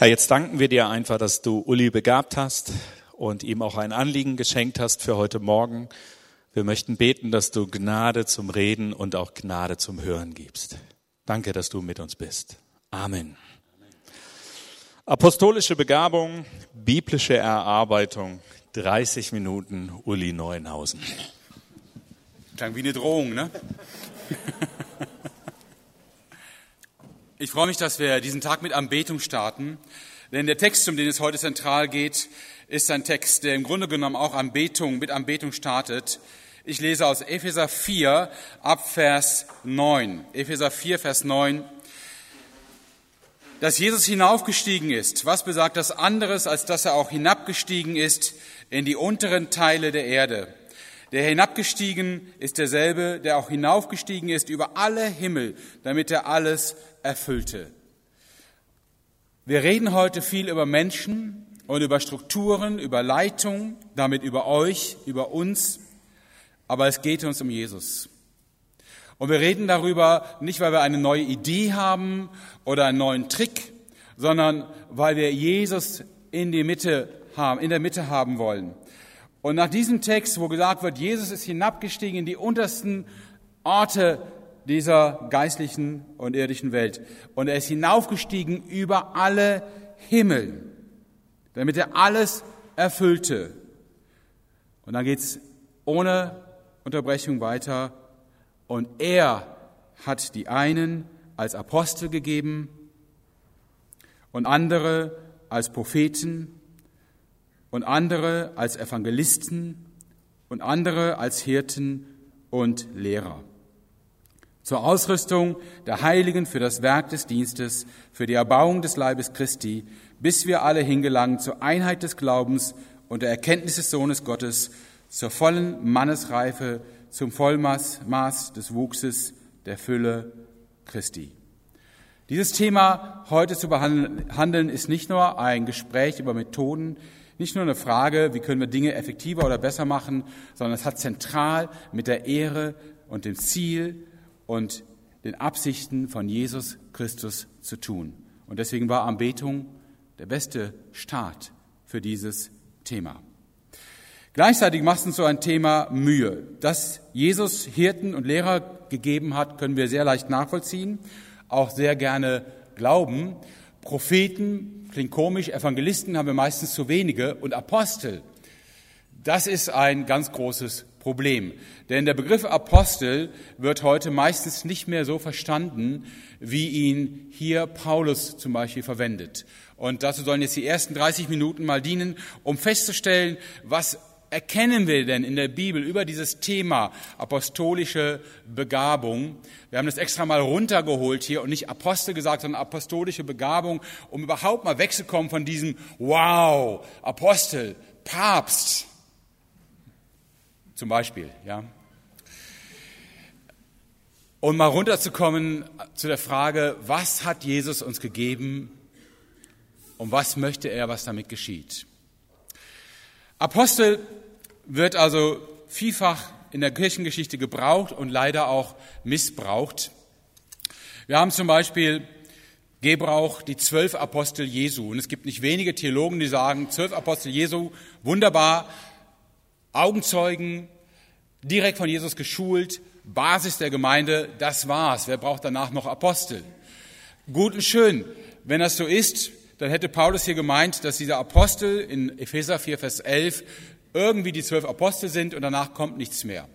Herr, jetzt danken wir dir einfach, dass du Uli begabt hast und ihm auch ein Anliegen geschenkt hast für heute Morgen. Wir möchten beten, dass du Gnade zum Reden und auch Gnade zum Hören gibst. Danke, dass du mit uns bist. Amen. Apostolische Begabung, biblische Erarbeitung, 30 Minuten Uli Neuenhausen. Klang wie eine Drohung, ne? Ich freue mich, dass wir diesen Tag mit Anbetung starten, denn der Text, um den es heute zentral geht, ist ein Text, der im Grunde genommen auch Anbetung, mit Anbetung startet. Ich lese aus Epheser 4 ab Vers 9. Epheser 4, Vers 9. Dass Jesus hinaufgestiegen ist, was besagt das anderes, als dass er auch hinabgestiegen ist in die unteren Teile der Erde? Der hinabgestiegen ist derselbe, der auch hinaufgestiegen ist über alle Himmel, damit er alles erfüllte. Wir reden heute viel über Menschen und über Strukturen, über Leitung, damit über euch, über uns, aber es geht uns um Jesus. Und wir reden darüber nicht, weil wir eine neue Idee haben oder einen neuen Trick, sondern weil wir Jesus in die Mitte haben, in der Mitte haben wollen. Und nach diesem Text, wo gesagt wird, Jesus ist hinabgestiegen in die untersten Orte dieser geistlichen und irdischen Welt. Und er ist hinaufgestiegen über alle Himmel, damit er alles erfüllte. Und dann geht's ohne Unterbrechung weiter. Und er hat die einen als Apostel gegeben und andere als Propheten und andere als Evangelisten und andere als Hirten und Lehrer. Zur Ausrüstung der Heiligen für das Werk des Dienstes, für die Erbauung des Leibes Christi, bis wir alle hingelangen zur Einheit des Glaubens und der Erkenntnis des Sohnes Gottes, zur vollen Mannesreife, zum Vollmaß Maß des Wuchses der Fülle Christi. Dieses Thema heute zu behandeln ist nicht nur ein Gespräch über Methoden, nicht nur eine Frage, wie können wir Dinge effektiver oder besser machen, sondern es hat zentral mit der Ehre und dem Ziel und den Absichten von Jesus Christus zu tun. Und deswegen war Anbetung der beste Start für dieses Thema. Gleichzeitig macht uns so ein Thema Mühe. Dass Jesus Hirten und Lehrer gegeben hat, können wir sehr leicht nachvollziehen, auch sehr gerne glauben. Propheten klingt komisch, Evangelisten haben wir meistens zu wenige und Apostel, das ist ein ganz großes Problem. Denn der Begriff Apostel wird heute meistens nicht mehr so verstanden, wie ihn hier Paulus zum Beispiel verwendet. Und dazu sollen jetzt die ersten 30 Minuten mal dienen, um festzustellen, was erkennen wir denn in der Bibel über dieses Thema apostolische Begabung? Wir haben das extra mal runtergeholt hier und nicht Apostel gesagt, sondern apostolische Begabung, um überhaupt mal wegzukommen von diesem Wow, Apostel, Papst zum Beispiel, ja. Und mal runterzukommen zu der Frage, was hat Jesus uns gegeben und was möchte er, was damit geschieht? Apostel wird also vielfach in der Kirchengeschichte gebraucht und leider auch missbraucht. Wir haben zum Beispiel Gebrauch die zwölf Apostel Jesu. Und es gibt nicht wenige Theologen, die sagen, zwölf Apostel Jesu, wunderbar, Augenzeugen, direkt von Jesus geschult, Basis der Gemeinde, das war's. Wer braucht danach noch Apostel? Gut und schön. Wenn das so ist, dann hätte Paulus hier gemeint, dass dieser Apostel in Epheser 4, Vers 11 irgendwie die zwölf Apostel sind und danach kommt nichts mehr.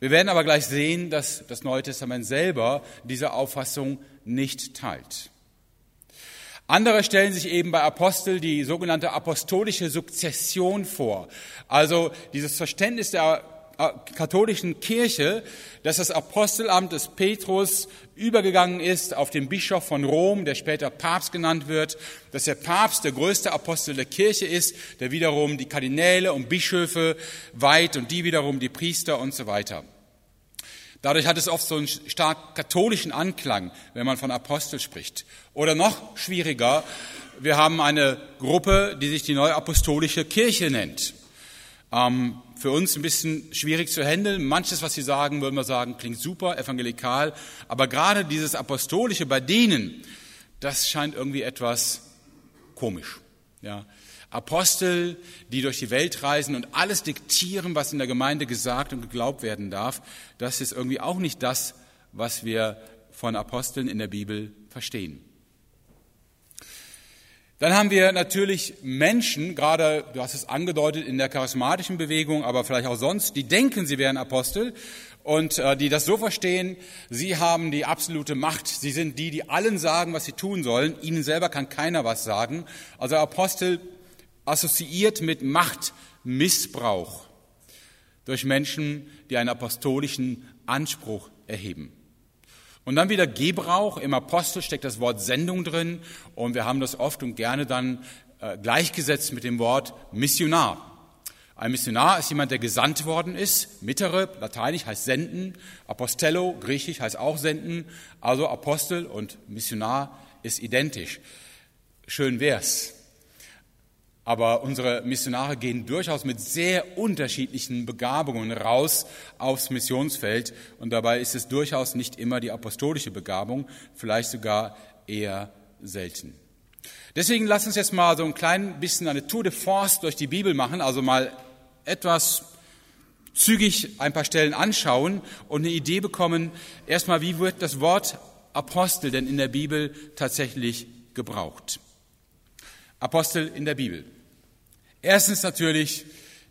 Wir werden aber gleich sehen, dass das Neue Testament selber diese Auffassung nicht teilt. Andere stellen sich eben bei Apostel die sogenannte apostolische Sukzession vor. Also dieses Verständnis der katholischen Kirche, dass das Apostelamt des Petrus übergegangen ist auf den Bischof von Rom, der später Papst genannt wird, dass der Papst der größte Apostel der Kirche ist, der wiederum die Kardinäle und Bischöfe weiht und die wiederum die Priester und so weiter. Dadurch hat es oft so einen stark katholischen Anklang, wenn man von Apostel spricht. Oder noch schwieriger, wir haben eine Gruppe, die sich die neue apostolische Kirche nennt. Ähm, für uns ein bisschen schwierig zu handeln. Manches, was Sie sagen, würden wir sagen, klingt super, evangelikal. Aber gerade dieses Apostolische bei denen, das scheint irgendwie etwas komisch. Ja. Apostel, die durch die Welt reisen und alles diktieren, was in der Gemeinde gesagt und geglaubt werden darf, das ist irgendwie auch nicht das, was wir von Aposteln in der Bibel verstehen. Dann haben wir natürlich Menschen, gerade, du hast es angedeutet, in der charismatischen Bewegung, aber vielleicht auch sonst, die denken, sie wären Apostel und äh, die das so verstehen, sie haben die absolute Macht. Sie sind die, die allen sagen, was sie tun sollen. Ihnen selber kann keiner was sagen. Also Apostel assoziiert mit Machtmissbrauch durch Menschen, die einen apostolischen Anspruch erheben. Und dann wieder Gebrauch. Im Apostel steckt das Wort Sendung drin und wir haben das oft und gerne dann äh, gleichgesetzt mit dem Wort Missionar. Ein Missionar ist jemand, der gesandt worden ist. Mittere, lateinisch heißt senden. Apostello, griechisch heißt auch senden. Also Apostel und Missionar ist identisch. Schön wär's. Aber unsere Missionare gehen durchaus mit sehr unterschiedlichen Begabungen raus aufs Missionsfeld. Und dabei ist es durchaus nicht immer die apostolische Begabung, vielleicht sogar eher selten. Deswegen lass uns jetzt mal so ein klein bisschen eine Tour de Force durch die Bibel machen, also mal etwas zügig ein paar Stellen anschauen und eine Idee bekommen, erstmal, wie wird das Wort Apostel denn in der Bibel tatsächlich gebraucht? Apostel in der Bibel. Erstens natürlich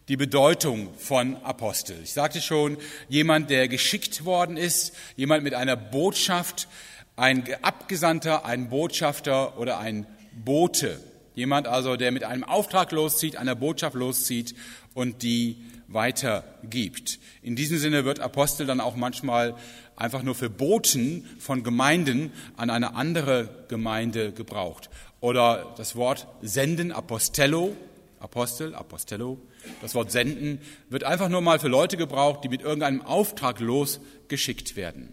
die Bedeutung von Apostel. Ich sagte schon, jemand, der geschickt worden ist, jemand mit einer Botschaft, ein Abgesandter, ein Botschafter oder ein Bote. Jemand also, der mit einem Auftrag loszieht, einer Botschaft loszieht und die weitergibt. In diesem Sinne wird Apostel dann auch manchmal einfach nur für Boten von Gemeinden an eine andere Gemeinde gebraucht. Oder das Wort senden, Apostello, Apostel, Apostello, das Wort senden, wird einfach nur mal für Leute gebraucht, die mit irgendeinem Auftrag losgeschickt werden.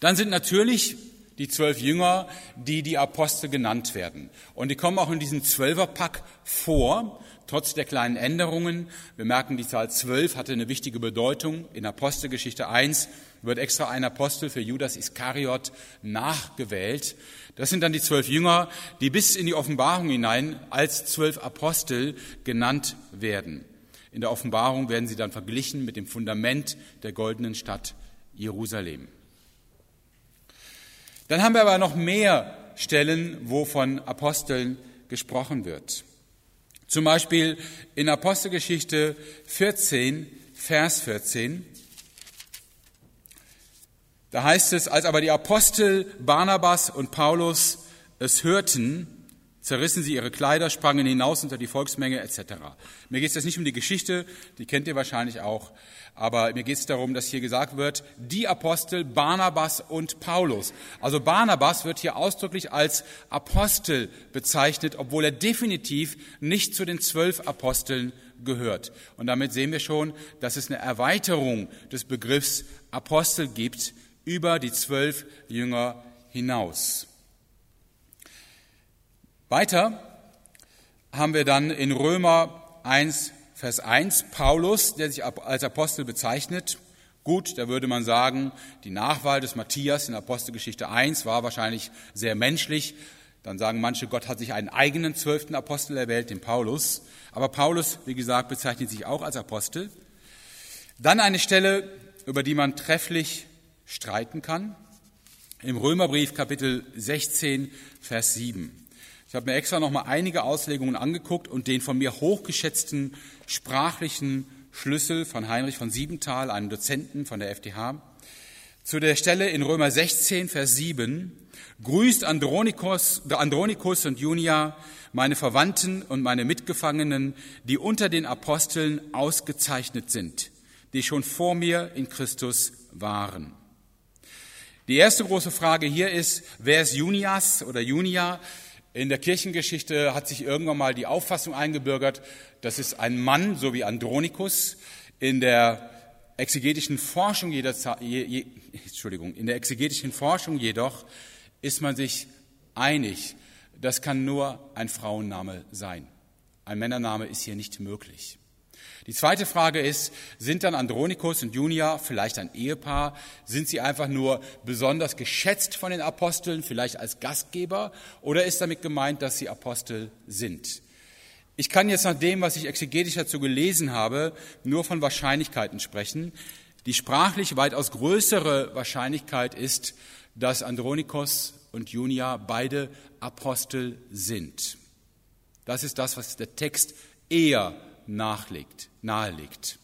Dann sind natürlich die zwölf Jünger, die die Apostel genannt werden. Und die kommen auch in diesem Zwölferpack vor, trotz der kleinen Änderungen. Wir merken, die Zahl zwölf hatte eine wichtige Bedeutung. In Apostelgeschichte 1 wird extra ein Apostel für Judas Iskariot nachgewählt. Das sind dann die zwölf Jünger, die bis in die Offenbarung hinein als zwölf Apostel genannt werden. In der Offenbarung werden sie dann verglichen mit dem Fundament der goldenen Stadt Jerusalem. Dann haben wir aber noch mehr Stellen, wo von Aposteln gesprochen wird. Zum Beispiel in Apostelgeschichte 14, Vers 14. Da heißt es, als aber die Apostel Barnabas und Paulus es hörten, zerrissen sie ihre Kleider, sprangen hinaus unter die Volksmenge etc. Mir geht es jetzt nicht um die Geschichte, die kennt ihr wahrscheinlich auch, aber mir geht es darum, dass hier gesagt wird, die Apostel Barnabas und Paulus. Also Barnabas wird hier ausdrücklich als Apostel bezeichnet, obwohl er definitiv nicht zu den zwölf Aposteln gehört. Und damit sehen wir schon, dass es eine Erweiterung des Begriffs Apostel gibt, über die zwölf Jünger hinaus. Weiter haben wir dann in Römer 1, Vers 1 Paulus, der sich als Apostel bezeichnet. Gut, da würde man sagen, die Nachwahl des Matthias in Apostelgeschichte 1 war wahrscheinlich sehr menschlich. Dann sagen manche, Gott hat sich einen eigenen zwölften Apostel erwählt, den Paulus. Aber Paulus, wie gesagt, bezeichnet sich auch als Apostel. Dann eine Stelle, über die man trefflich streiten kann. Im Römerbrief Kapitel 16, Vers 7. Ich habe mir extra noch mal einige Auslegungen angeguckt und den von mir hochgeschätzten sprachlichen Schlüssel von Heinrich von Siebenthal, einem Dozenten von der FDH, zu der Stelle in Römer 16, Vers 7, grüßt Andronikus, Andronikus und Junia, meine Verwandten und meine Mitgefangenen, die unter den Aposteln ausgezeichnet sind, die schon vor mir in Christus waren. Die erste große Frage hier ist, wer ist Junias oder Junia? In der Kirchengeschichte hat sich irgendwann mal die Auffassung eingebürgert, das ist ein Mann, so wie Andronikus. In der exegetischen Forschung jeder, je, je, Entschuldigung, in der exegetischen Forschung jedoch ist man sich einig, das kann nur ein Frauenname sein. Ein Männername ist hier nicht möglich. Die zweite Frage ist, sind dann Andronikus und Junia vielleicht ein Ehepaar? Sind sie einfach nur besonders geschätzt von den Aposteln, vielleicht als Gastgeber? Oder ist damit gemeint, dass sie Apostel sind? Ich kann jetzt nach dem, was ich exegetisch dazu gelesen habe, nur von Wahrscheinlichkeiten sprechen. Die sprachlich weitaus größere Wahrscheinlichkeit ist, dass Andronikos und Junia beide Apostel sind. Das ist das, was der Text eher nachlegt, nahelegt.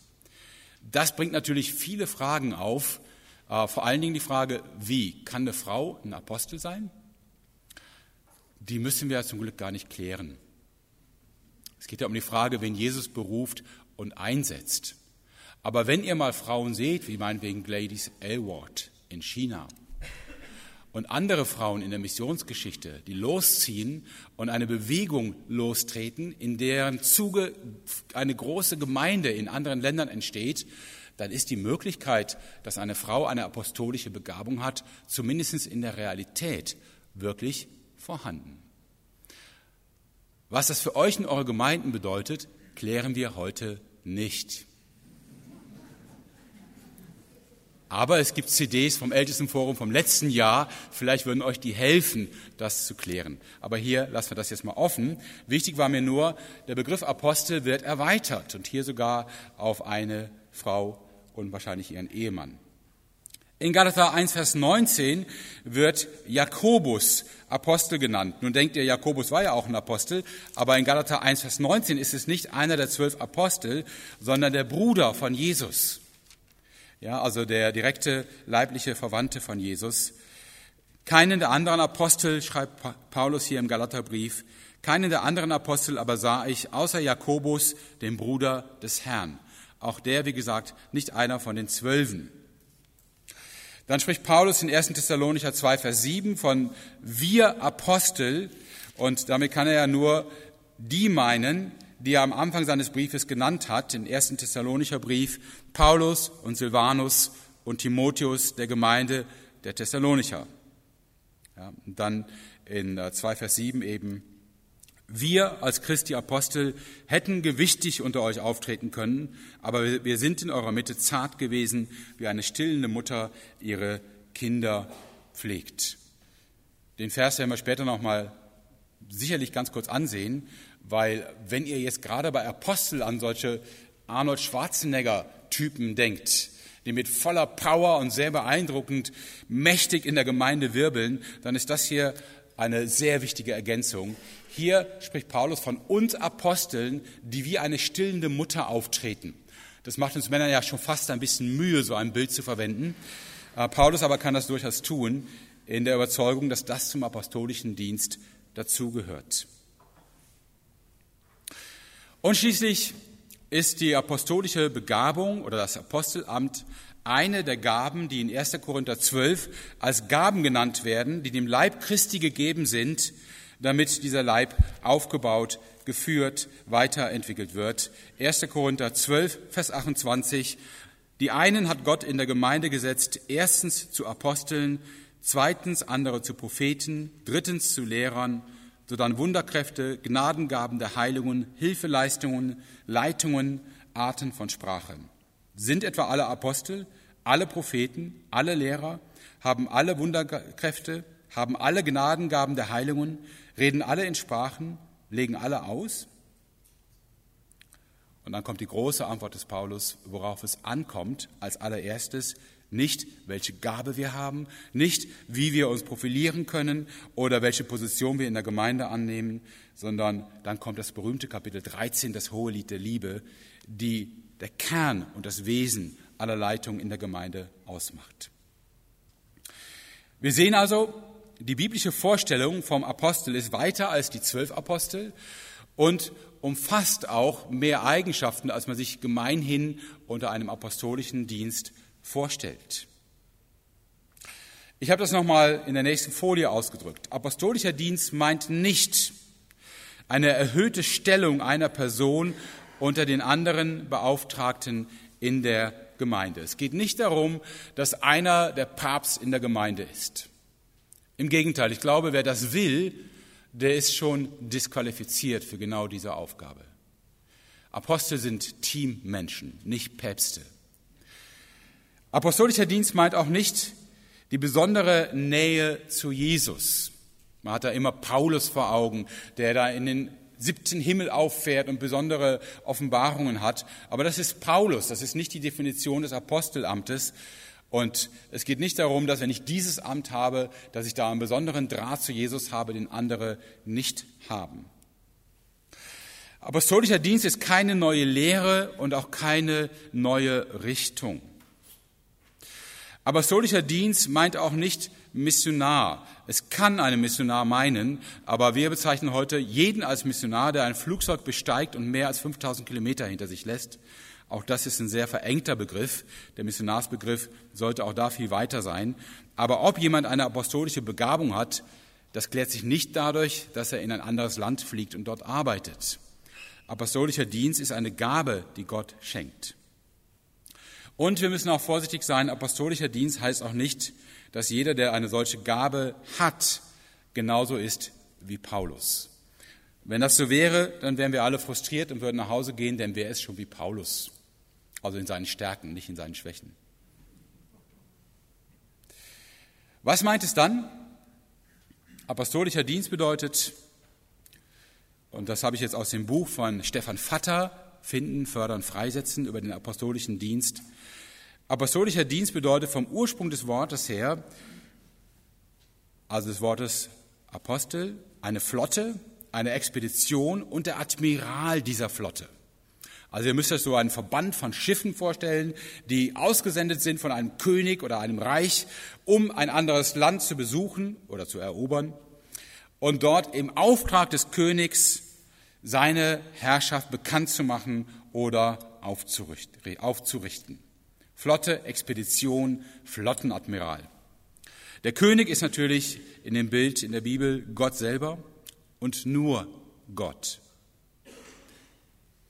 Das bringt natürlich viele Fragen auf, äh, vor allen Dingen die Frage, wie kann eine Frau ein Apostel sein? Die müssen wir ja zum Glück gar nicht klären. Es geht ja um die Frage, wen Jesus beruft und einsetzt. Aber wenn ihr mal Frauen seht, wie meinetwegen Gladys Aylward in China, und andere Frauen in der Missionsgeschichte, die losziehen und eine Bewegung lostreten, in deren Zuge eine große Gemeinde in anderen Ländern entsteht, dann ist die Möglichkeit, dass eine Frau eine apostolische Begabung hat, zumindest in der Realität wirklich vorhanden. Was das für euch in eure Gemeinden bedeutet, klären wir heute nicht. Aber es gibt CDs vom Ältestenforum vom letzten Jahr. Vielleicht würden euch die helfen, das zu klären. Aber hier lassen wir das jetzt mal offen. Wichtig war mir nur, der Begriff Apostel wird erweitert und hier sogar auf eine Frau und wahrscheinlich ihren Ehemann. In Galater 1, Vers 19 wird Jakobus Apostel genannt. Nun denkt ihr, Jakobus war ja auch ein Apostel, aber in Galater 1, Vers 19 ist es nicht einer der zwölf Apostel, sondern der Bruder von Jesus. Ja, also der direkte leibliche Verwandte von Jesus. Keinen der anderen Apostel, schreibt Paulus hier im Galaterbrief, keinen der anderen Apostel aber sah ich, außer Jakobus, dem Bruder des Herrn. Auch der, wie gesagt, nicht einer von den Zwölfen. Dann spricht Paulus in 1. Thessalonicher 2, Vers 7 von wir Apostel, und damit kann er ja nur die meinen, die er am Anfang seines Briefes genannt hat, den ersten Thessalonicher Brief, Paulus und Silvanus und Timotheus der Gemeinde der Thessalonicher. Ja, und dann in 2 äh, Vers 7 eben, wir als Christi Apostel hätten gewichtig unter euch auftreten können, aber wir sind in eurer Mitte zart gewesen, wie eine stillende Mutter ihre Kinder pflegt. Den Vers werden wir später nochmal sicherlich ganz kurz ansehen. Weil wenn ihr jetzt gerade bei Apostel an solche Arnold Schwarzenegger-Typen denkt, die mit voller Power und sehr beeindruckend mächtig in der Gemeinde wirbeln, dann ist das hier eine sehr wichtige Ergänzung. Hier spricht Paulus von uns Aposteln, die wie eine stillende Mutter auftreten. Das macht uns Männern ja schon fast ein bisschen Mühe, so ein Bild zu verwenden. Äh, Paulus aber kann das durchaus tun, in der Überzeugung, dass das zum apostolischen Dienst dazugehört. Und schließlich ist die apostolische Begabung oder das Apostelamt eine der Gaben, die in 1. Korinther 12 als Gaben genannt werden, die dem Leib Christi gegeben sind, damit dieser Leib aufgebaut, geführt, weiterentwickelt wird. 1. Korinther 12, Vers 28. Die einen hat Gott in der Gemeinde gesetzt, erstens zu Aposteln, zweitens andere zu Propheten, drittens zu Lehrern, sodann Wunderkräfte, Gnadengaben der Heilungen, Hilfeleistungen, Leitungen, Arten von Sprache. Sind etwa alle Apostel, alle Propheten, alle Lehrer, haben alle Wunderkräfte, haben alle Gnadengaben der Heilungen, reden alle in Sprachen, legen alle aus? Und dann kommt die große Antwort des Paulus, worauf es ankommt als allererstes, nicht, welche Gabe wir haben, nicht, wie wir uns profilieren können oder welche Position wir in der Gemeinde annehmen, sondern dann kommt das berühmte Kapitel 13, das hohe Lied der Liebe, die der Kern und das Wesen aller Leitung in der Gemeinde ausmacht. Wir sehen also, die biblische Vorstellung vom Apostel ist weiter als die zwölf Apostel und umfasst auch mehr Eigenschaften, als man sich gemeinhin unter einem apostolischen Dienst vorstellt. Ich habe das nochmal in der nächsten Folie ausgedrückt. Apostolischer Dienst meint nicht eine erhöhte Stellung einer Person unter den anderen Beauftragten in der Gemeinde. Es geht nicht darum, dass einer der Papst in der Gemeinde ist. Im Gegenteil, ich glaube, wer das will, der ist schon disqualifiziert für genau diese Aufgabe. Apostel sind Teammenschen, nicht Päpste. Apostolischer Dienst meint auch nicht die besondere Nähe zu Jesus. Man hat da immer Paulus vor Augen, der da in den siebten Himmel auffährt und besondere Offenbarungen hat. Aber das ist Paulus, das ist nicht die Definition des Apostelamtes. Und es geht nicht darum, dass wenn ich dieses Amt habe, dass ich da einen besonderen Draht zu Jesus habe, den andere nicht haben. Apostolischer Dienst ist keine neue Lehre und auch keine neue Richtung. Apostolischer Dienst meint auch nicht Missionar. Es kann einen Missionar meinen, aber wir bezeichnen heute jeden als Missionar, der ein Flugzeug besteigt und mehr als 5000 Kilometer hinter sich lässt. Auch das ist ein sehr verengter Begriff. Der Missionarsbegriff sollte auch da viel weiter sein. Aber ob jemand eine apostolische Begabung hat, das klärt sich nicht dadurch, dass er in ein anderes Land fliegt und dort arbeitet. Apostolischer Dienst ist eine Gabe, die Gott schenkt. Und wir müssen auch vorsichtig sein, apostolischer Dienst heißt auch nicht, dass jeder, der eine solche Gabe hat, genauso ist wie Paulus. Wenn das so wäre, dann wären wir alle frustriert und würden nach Hause gehen, denn wer ist schon wie Paulus? Also in seinen Stärken, nicht in seinen Schwächen. Was meint es dann? Apostolischer Dienst bedeutet, und das habe ich jetzt aus dem Buch von Stefan Vatter, Finden, Fördern, Freisetzen über den apostolischen Dienst. Apostolischer Dienst bedeutet vom Ursprung des Wortes her, also des Wortes Apostel, eine Flotte, eine Expedition und der Admiral dieser Flotte. Also ihr müsst euch so einen Verband von Schiffen vorstellen, die ausgesendet sind von einem König oder einem Reich, um ein anderes Land zu besuchen oder zu erobern und dort im Auftrag des Königs seine Herrschaft bekannt zu machen oder aufzurichten. Flotte, Expedition, Flottenadmiral. Der König ist natürlich in dem Bild in der Bibel Gott selber und nur Gott.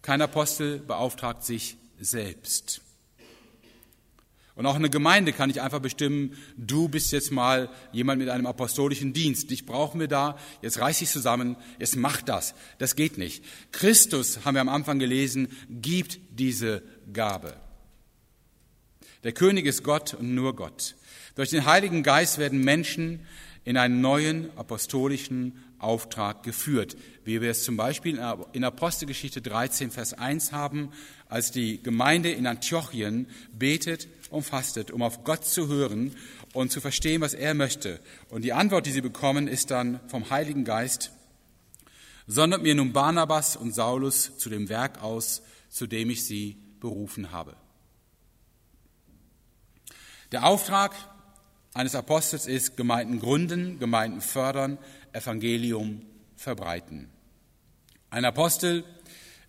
Kein Apostel beauftragt sich selbst. Und auch eine Gemeinde kann nicht einfach bestimmen, du bist jetzt mal jemand mit einem apostolischen Dienst. Dich brauchen wir da, jetzt reiß dich zusammen, jetzt mach das. Das geht nicht. Christus, haben wir am Anfang gelesen, gibt diese Gabe. Der König ist Gott und nur Gott. Durch den Heiligen Geist werden Menschen in einen neuen apostolischen Auftrag geführt, wie wir es zum Beispiel in Apostelgeschichte 13, Vers 1 haben, als die Gemeinde in Antiochien betet und fastet, um auf Gott zu hören und zu verstehen, was er möchte. Und die Antwort, die sie bekommen, ist dann vom Heiligen Geist, sondert mir nun Barnabas und Saulus zu dem Werk aus, zu dem ich sie berufen habe. Der Auftrag eines Apostels ist Gemeinden gründen, Gemeinden fördern, Evangelium verbreiten. Ein Apostel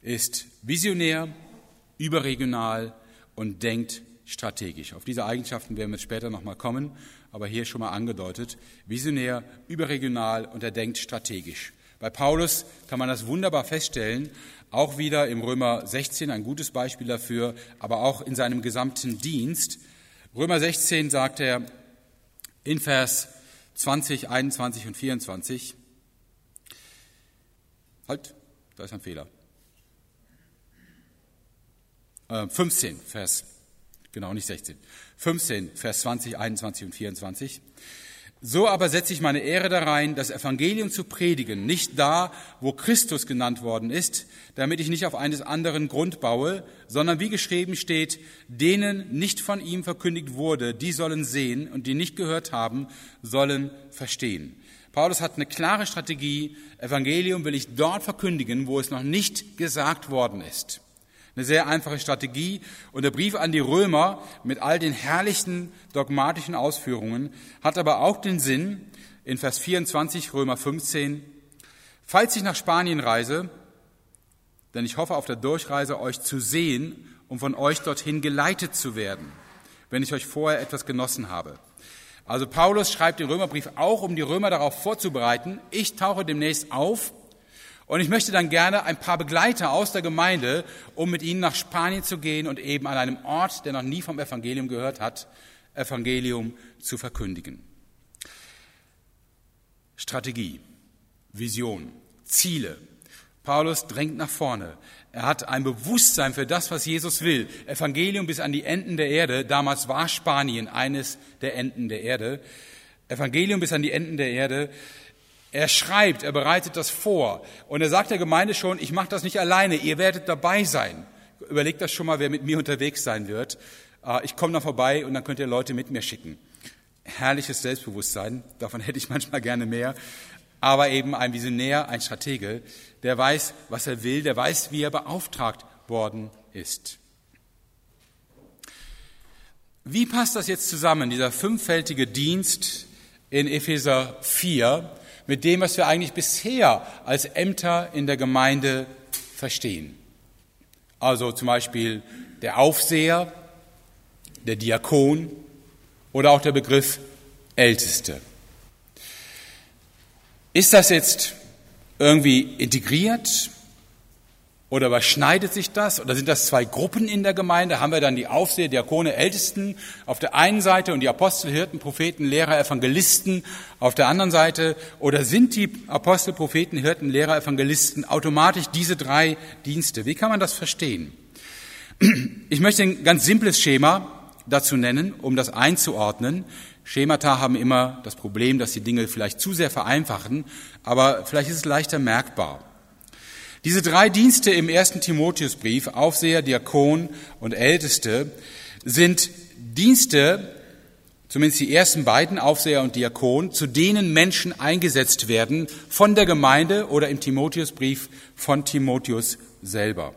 ist visionär, überregional und denkt strategisch. Auf diese Eigenschaften werden wir später nochmal kommen, aber hier schon mal angedeutet. Visionär, überregional und er denkt strategisch. Bei Paulus kann man das wunderbar feststellen, auch wieder im Römer 16 ein gutes Beispiel dafür, aber auch in seinem gesamten Dienst. Römer 16 sagt er in Vers 20, 21 und 24, halt, da ist ein Fehler. 15, äh, Vers Genau, nicht 16. 15, Vers 20, 21 und 24. So aber setze ich meine Ehre darein, das Evangelium zu predigen, nicht da, wo Christus genannt worden ist, damit ich nicht auf eines anderen Grund baue, sondern wie geschrieben steht, denen nicht von ihm verkündigt wurde, die sollen sehen und die nicht gehört haben, sollen verstehen. Paulus hat eine klare Strategie, Evangelium will ich dort verkündigen, wo es noch nicht gesagt worden ist. Eine sehr einfache Strategie. Und der Brief an die Römer mit all den herrlichen dogmatischen Ausführungen hat aber auch den Sinn, in Vers 24 Römer 15, falls ich nach Spanien reise, denn ich hoffe auf der Durchreise euch zu sehen und von euch dorthin geleitet zu werden, wenn ich euch vorher etwas genossen habe. Also Paulus schreibt den Römerbrief auch, um die Römer darauf vorzubereiten, ich tauche demnächst auf und ich möchte dann gerne ein paar Begleiter aus der Gemeinde, um mit ihnen nach Spanien zu gehen und eben an einem Ort, der noch nie vom Evangelium gehört hat, Evangelium zu verkündigen. Strategie, Vision, Ziele. Paulus drängt nach vorne. Er hat ein Bewusstsein für das, was Jesus will. Evangelium bis an die Enden der Erde. Damals war Spanien eines der Enden der Erde. Evangelium bis an die Enden der Erde. Er schreibt, er bereitet das vor. Und er sagt der Gemeinde schon, ich mache das nicht alleine, ihr werdet dabei sein. Überlegt das schon mal, wer mit mir unterwegs sein wird. Ah, ich komme da vorbei und dann könnt ihr Leute mit mir schicken. Herrliches Selbstbewusstsein, davon hätte ich manchmal gerne mehr. Aber eben ein Visionär, ein Stratege, der weiß, was er will, der weiß, wie er beauftragt worden ist. Wie passt das jetzt zusammen, dieser fünffältige Dienst in Epheser 4, mit dem, was wir eigentlich bisher als Ämter in der Gemeinde verstehen? Also zum Beispiel der Aufseher, der Diakon oder auch der Begriff Älteste. Ist das jetzt irgendwie integriert? Oder überschneidet sich das? Oder sind das zwei Gruppen in der Gemeinde? Haben wir dann die Aufseher, Diakone, Ältesten auf der einen Seite und die Apostel, Hirten, Propheten, Lehrer, Evangelisten auf der anderen Seite? Oder sind die Apostel, Propheten, Hirten, Lehrer, Evangelisten automatisch diese drei Dienste? Wie kann man das verstehen? Ich möchte ein ganz simples Schema dazu nennen, um das einzuordnen. Schemata haben immer das Problem, dass die Dinge vielleicht zu sehr vereinfachen, aber vielleicht ist es leichter merkbar. Diese drei Dienste im ersten Timotheusbrief, Aufseher, Diakon und Älteste, sind Dienste, zumindest die ersten beiden, Aufseher und Diakon, zu denen Menschen eingesetzt werden von der Gemeinde oder im Timotheusbrief von Timotheus selber.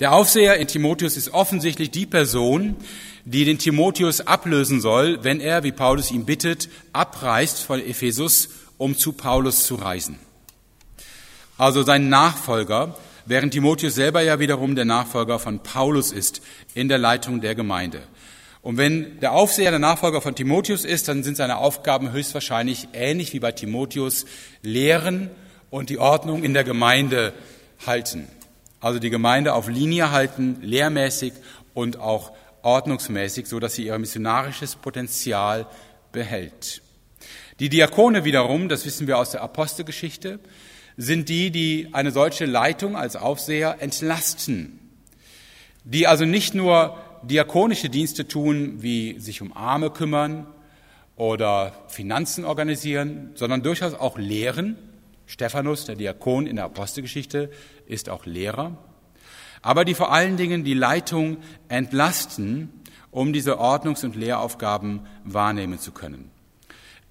Der Aufseher in Timotheus ist offensichtlich die Person, die den Timotheus ablösen soll, wenn er, wie Paulus ihn bittet, abreist von Ephesus, um zu Paulus zu reisen. Also sein Nachfolger, während Timotheus selber ja wiederum der Nachfolger von Paulus ist in der Leitung der Gemeinde. Und wenn der Aufseher der Nachfolger von Timotheus ist, dann sind seine Aufgaben höchstwahrscheinlich ähnlich wie bei Timotheus, lehren und die Ordnung in der Gemeinde halten. Also die Gemeinde auf Linie halten, lehrmäßig und auch ordnungsmäßig, so dass sie ihr missionarisches Potenzial behält. Die Diakone wiederum, das wissen wir aus der Apostelgeschichte, sind die, die eine solche Leitung als Aufseher entlasten, die also nicht nur diakonische Dienste tun, wie sich um Arme kümmern oder Finanzen organisieren, sondern durchaus auch lehren. Stephanus, der Diakon in der Apostelgeschichte, ist auch Lehrer aber die vor allen Dingen die Leitung entlasten, um diese Ordnungs- und Lehraufgaben wahrnehmen zu können.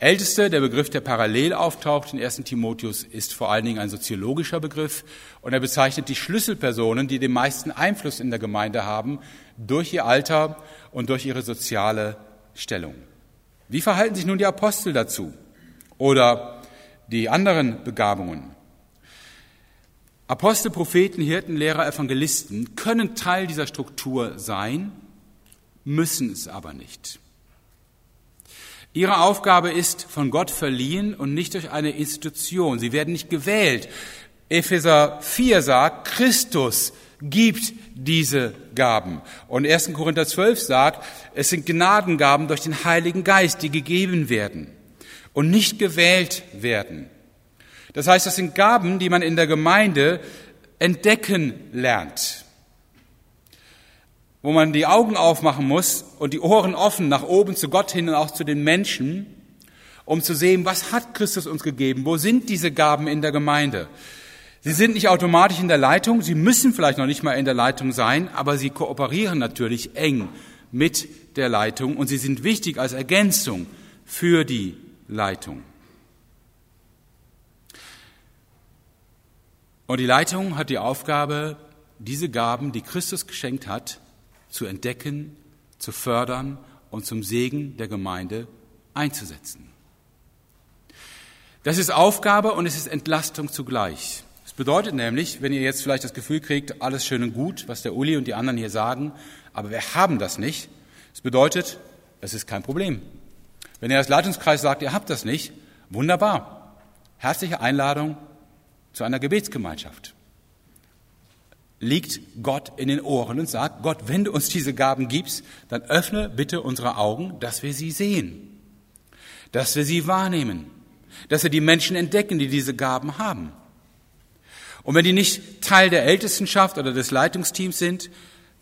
Älteste, der Begriff, der parallel auftaucht in 1. Timotheus, ist vor allen Dingen ein soziologischer Begriff und er bezeichnet die Schlüsselpersonen, die den meisten Einfluss in der Gemeinde haben, durch ihr Alter und durch ihre soziale Stellung. Wie verhalten sich nun die Apostel dazu oder die anderen Begabungen? Apostel, Propheten, Hirten, Lehrer, Evangelisten können Teil dieser Struktur sein, müssen es aber nicht. Ihre Aufgabe ist von Gott verliehen und nicht durch eine Institution. Sie werden nicht gewählt. Epheser 4 sagt, Christus gibt diese Gaben. Und 1. Korinther 12 sagt, es sind Gnadengaben durch den Heiligen Geist, die gegeben werden und nicht gewählt werden. Das heißt, das sind Gaben, die man in der Gemeinde entdecken lernt, wo man die Augen aufmachen muss und die Ohren offen nach oben zu Gott hin und auch zu den Menschen, um zu sehen, was hat Christus uns gegeben, wo sind diese Gaben in der Gemeinde. Sie sind nicht automatisch in der Leitung, sie müssen vielleicht noch nicht mal in der Leitung sein, aber sie kooperieren natürlich eng mit der Leitung und sie sind wichtig als Ergänzung für die Leitung. Und die Leitung hat die Aufgabe, diese Gaben, die Christus geschenkt hat, zu entdecken, zu fördern und zum Segen der Gemeinde einzusetzen. Das ist Aufgabe und es ist Entlastung zugleich. Das bedeutet nämlich, wenn ihr jetzt vielleicht das Gefühl kriegt, alles schön und gut, was der Uli und die anderen hier sagen, aber wir haben das nicht, das bedeutet, es ist kein Problem. Wenn ihr als Leitungskreis sagt, ihr habt das nicht, wunderbar. Herzliche Einladung, zu einer Gebetsgemeinschaft. Liegt Gott in den Ohren und sagt, Gott, wenn du uns diese Gaben gibst, dann öffne bitte unsere Augen, dass wir sie sehen, dass wir sie wahrnehmen, dass wir die Menschen entdecken, die diese Gaben haben. Und wenn die nicht Teil der Ältestenschaft oder des Leitungsteams sind,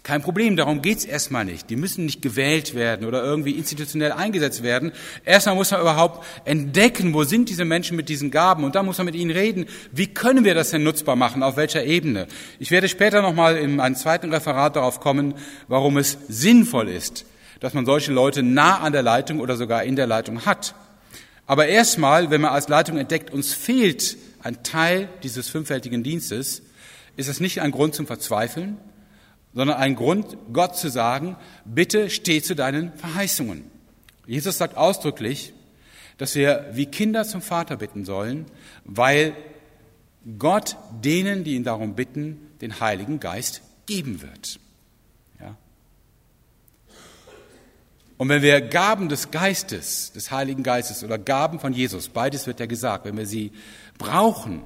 kein Problem, darum geht's erstmal nicht. Die müssen nicht gewählt werden oder irgendwie institutionell eingesetzt werden. Erstmal muss man überhaupt entdecken, wo sind diese Menschen mit diesen Gaben und dann muss man mit ihnen reden, wie können wir das denn nutzbar machen, auf welcher Ebene. Ich werde später nochmal in einem zweiten Referat darauf kommen, warum es sinnvoll ist, dass man solche Leute nah an der Leitung oder sogar in der Leitung hat. Aber erstmal, wenn man als Leitung entdeckt, uns fehlt ein Teil dieses fünffältigen Dienstes, ist es nicht ein Grund zum Verzweifeln, sondern ein Grund, Gott zu sagen, bitte steh zu deinen Verheißungen. Jesus sagt ausdrücklich, dass wir wie Kinder zum Vater bitten sollen, weil Gott denen, die ihn darum bitten, den Heiligen Geist geben wird. Ja? Und wenn wir Gaben des Geistes, des Heiligen Geistes oder Gaben von Jesus, beides wird ja gesagt, wenn wir sie brauchen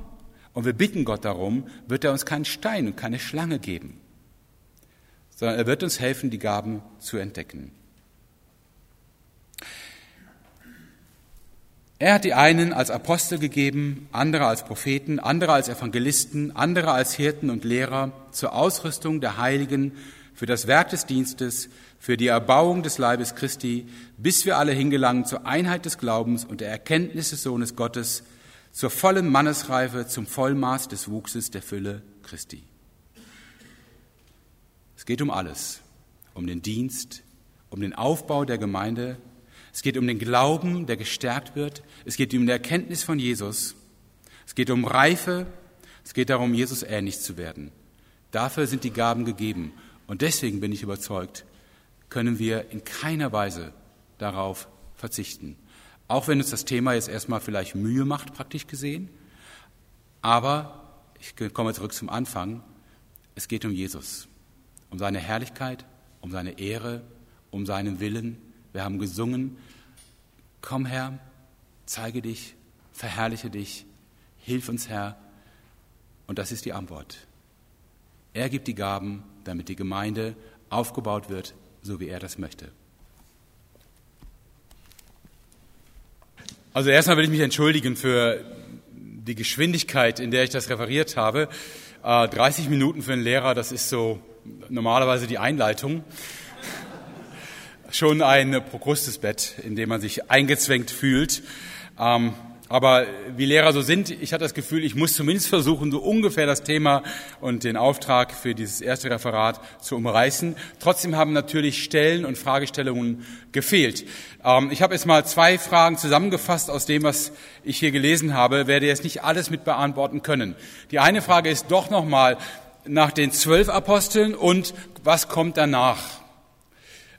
und wir bitten Gott darum, wird er uns keinen Stein und keine Schlange geben sondern er wird uns helfen, die Gaben zu entdecken. Er hat die einen als Apostel gegeben, andere als Propheten, andere als Evangelisten, andere als Hirten und Lehrer zur Ausrüstung der Heiligen, für das Werk des Dienstes, für die Erbauung des Leibes Christi, bis wir alle hingelangen zur Einheit des Glaubens und der Erkenntnis des Sohnes Gottes, zur vollen Mannesreife, zum Vollmaß des Wuchses der Fülle Christi. Es geht um alles, um den Dienst, um den Aufbau der Gemeinde, es geht um den Glauben, der gestärkt wird, es geht um die Erkenntnis von Jesus, es geht um Reife, es geht darum, Jesus ähnlich zu werden. Dafür sind die Gaben gegeben. Und deswegen bin ich überzeugt, können wir in keiner Weise darauf verzichten. Auch wenn uns das Thema jetzt erstmal vielleicht Mühe macht, praktisch gesehen. Aber, ich komme zurück zum Anfang, es geht um Jesus um seine Herrlichkeit, um seine Ehre, um seinen Willen. Wir haben gesungen, komm Herr, zeige dich, verherrliche dich, hilf uns Herr. Und das ist die Antwort. Er gibt die Gaben, damit die Gemeinde aufgebaut wird, so wie er das möchte. Also erstmal will ich mich entschuldigen für die Geschwindigkeit, in der ich das referiert habe. 30 äh, Minuten für einen Lehrer, das ist so normalerweise die Einleitung. Schon ein Prokrustesbett, in dem man sich eingezwängt fühlt. Ähm, aber wie Lehrer so sind, ich hatte das Gefühl, ich muss zumindest versuchen, so ungefähr das Thema und den Auftrag für dieses erste Referat zu umreißen. Trotzdem haben natürlich Stellen und Fragestellungen gefehlt. Ähm, ich habe jetzt mal zwei Fragen zusammengefasst aus dem, was ich hier gelesen habe, werde jetzt nicht alles mit beantworten können. Die eine Frage ist doch nochmal, nach den zwölf Aposteln und was kommt danach?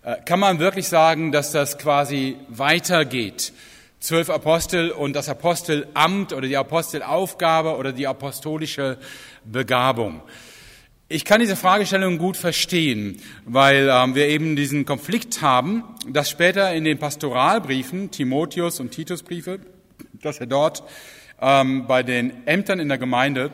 Äh, kann man wirklich sagen, dass das quasi weitergeht? Zwölf Apostel und das Apostelamt oder die Apostelaufgabe oder die apostolische Begabung. Ich kann diese Fragestellung gut verstehen, weil ähm, wir eben diesen Konflikt haben, dass später in den Pastoralbriefen, Timotheus und Titusbriefe, dass er dort ähm, bei den Ämtern in der Gemeinde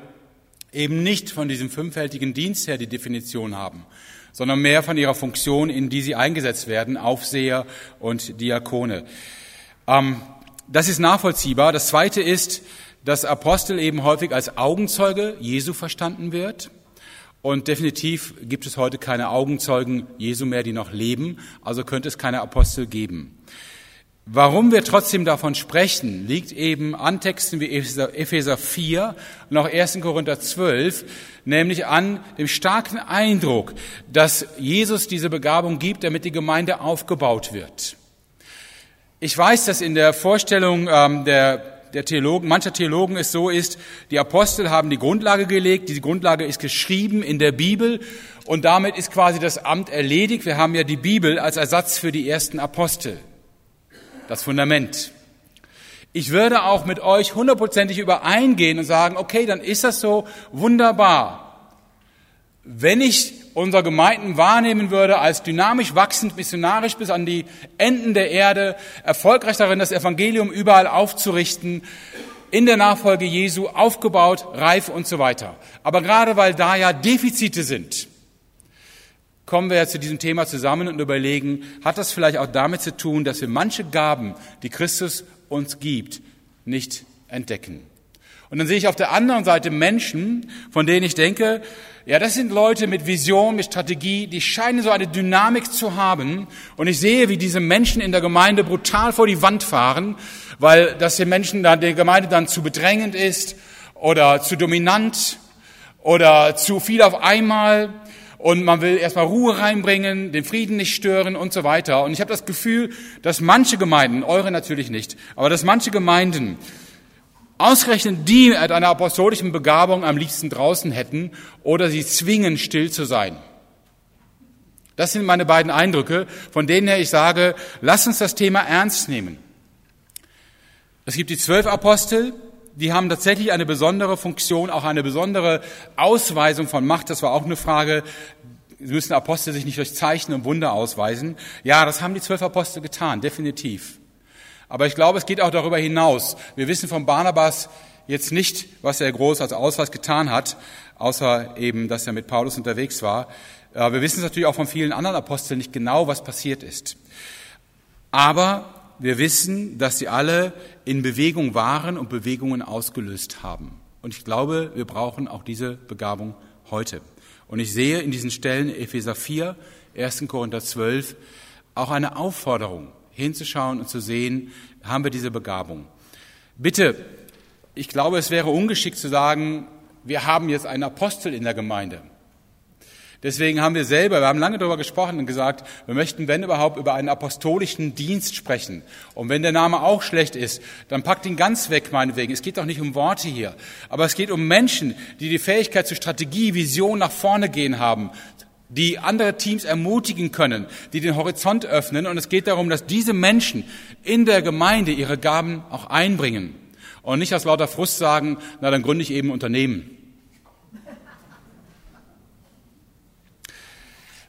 eben nicht von diesem fünffältigen Dienst her die Definition haben, sondern mehr von ihrer Funktion, in die sie eingesetzt werden, Aufseher und Diakone. Ähm, das ist nachvollziehbar. Das Zweite ist, dass Apostel eben häufig als Augenzeuge Jesu verstanden wird. Und definitiv gibt es heute keine Augenzeugen Jesu mehr, die noch leben. Also könnte es keine Apostel geben. Warum wir trotzdem davon sprechen, liegt eben an Texten wie Epheser 4 und auch 1. Korinther 12, nämlich an dem starken Eindruck, dass Jesus diese Begabung gibt, damit die Gemeinde aufgebaut wird. Ich weiß, dass in der Vorstellung ähm, der, der Theologen, mancher Theologen es so ist, die Apostel haben die Grundlage gelegt, diese Grundlage ist geschrieben in der Bibel und damit ist quasi das Amt erledigt. Wir haben ja die Bibel als Ersatz für die ersten Apostel das Fundament. Ich würde auch mit euch hundertprozentig übereingehen und sagen, okay, dann ist das so wunderbar. Wenn ich unsere Gemeinden wahrnehmen würde als dynamisch wachsend, missionarisch bis an die Enden der Erde, erfolgreich darin, das Evangelium überall aufzurichten, in der Nachfolge Jesu aufgebaut, reif und so weiter. Aber gerade weil da ja Defizite sind, kommen wir ja zu diesem Thema zusammen und überlegen, hat das vielleicht auch damit zu tun, dass wir manche Gaben, die Christus uns gibt, nicht entdecken. Und dann sehe ich auf der anderen Seite Menschen, von denen ich denke, ja, das sind Leute mit Vision, mit Strategie, die scheinen so eine Dynamik zu haben. Und ich sehe, wie diese Menschen in der Gemeinde brutal vor die Wand fahren, weil das den Menschen dann, der Gemeinde dann zu bedrängend ist oder zu dominant oder zu viel auf einmal und man will erstmal Ruhe reinbringen, den Frieden nicht stören und so weiter. Und ich habe das Gefühl, dass manche Gemeinden, eure natürlich nicht, aber dass manche Gemeinden ausgerechnet die mit einer apostolischen Begabung am liebsten draußen hätten oder sie zwingen, still zu sein. Das sind meine beiden Eindrücke, von denen her ich sage, lass uns das Thema ernst nehmen. Es gibt die zwölf Apostel, die haben tatsächlich eine besondere Funktion, auch eine besondere Ausweisung von Macht. Das war auch eine Frage. Müssen Apostel sich nicht durch Zeichen und Wunder ausweisen? Ja, das haben die zwölf Apostel getan, definitiv. Aber ich glaube, es geht auch darüber hinaus. Wir wissen von Barnabas jetzt nicht, was er groß als Ausweis getan hat, außer eben, dass er mit Paulus unterwegs war. Wir wissen es natürlich auch von vielen anderen Aposteln nicht genau, was passiert ist. Aber wir wissen, dass sie alle in Bewegung waren und Bewegungen ausgelöst haben. Und ich glaube, wir brauchen auch diese Begabung heute. Und ich sehe in diesen Stellen Epheser 4, 1. Korinther 12 auch eine Aufforderung, hinzuschauen und zu sehen, haben wir diese Begabung. Bitte, ich glaube, es wäre ungeschickt zu sagen, wir haben jetzt einen Apostel in der Gemeinde. Deswegen haben wir selber, wir haben lange darüber gesprochen und gesagt, wir möchten, wenn überhaupt, über einen apostolischen Dienst sprechen. Und wenn der Name auch schlecht ist, dann packt ihn ganz weg, meinetwegen. Es geht doch nicht um Worte hier. Aber es geht um Menschen, die die Fähigkeit zur Strategie, Vision nach vorne gehen haben, die andere Teams ermutigen können, die den Horizont öffnen. Und es geht darum, dass diese Menschen in der Gemeinde ihre Gaben auch einbringen. Und nicht aus lauter Frust sagen, na dann gründe ich eben Unternehmen.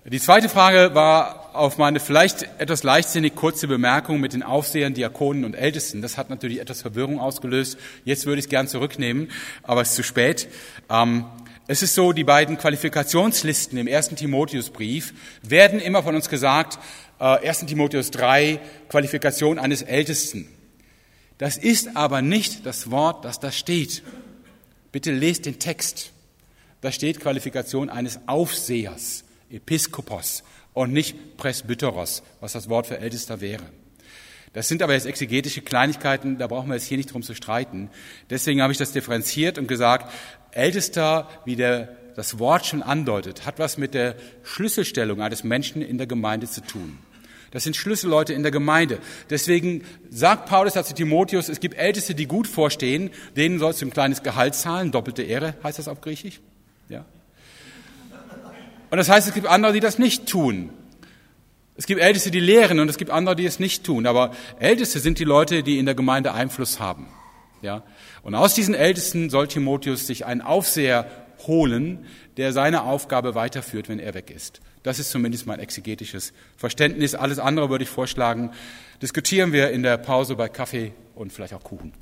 Die zweite Frage war auf meine vielleicht etwas leichtsinnig kurze Bemerkung mit den Aufsehern, Diakonen und Ältesten. Das hat natürlich etwas Verwirrung ausgelöst. Jetzt würde ich es gern zurücknehmen, aber es ist zu spät. Ähm, es ist so, die beiden Qualifikationslisten im ersten Timotheusbrief werden immer von uns gesagt, äh, 1. Timotheus 3, Qualifikation eines Ältesten. Das ist aber nicht das Wort, das da steht. Bitte lest den Text. Da steht Qualifikation eines Aufsehers. Episkopos und nicht Presbyteros, was das Wort für Ältester wäre. Das sind aber jetzt exegetische Kleinigkeiten, da brauchen wir jetzt hier nicht drum zu streiten. Deswegen habe ich das differenziert und gesagt, Ältester, wie der, das Wort schon andeutet, hat was mit der Schlüsselstellung eines Menschen in der Gemeinde zu tun. Das sind Schlüsselleute in der Gemeinde. Deswegen sagt Paulus dazu Timotheus, es gibt Älteste, die gut vorstehen, denen sollst du ein kleines Gehalt zahlen, doppelte Ehre heißt das auf Griechisch. Und das heißt, es gibt andere, die das nicht tun. Es gibt Älteste, die lehren und es gibt andere, die es nicht tun. Aber Älteste sind die Leute, die in der Gemeinde Einfluss haben. Ja? Und aus diesen Ältesten soll Timotheus sich einen Aufseher holen, der seine Aufgabe weiterführt, wenn er weg ist. Das ist zumindest mein exegetisches Verständnis. Alles andere würde ich vorschlagen, diskutieren wir in der Pause bei Kaffee und vielleicht auch Kuchen.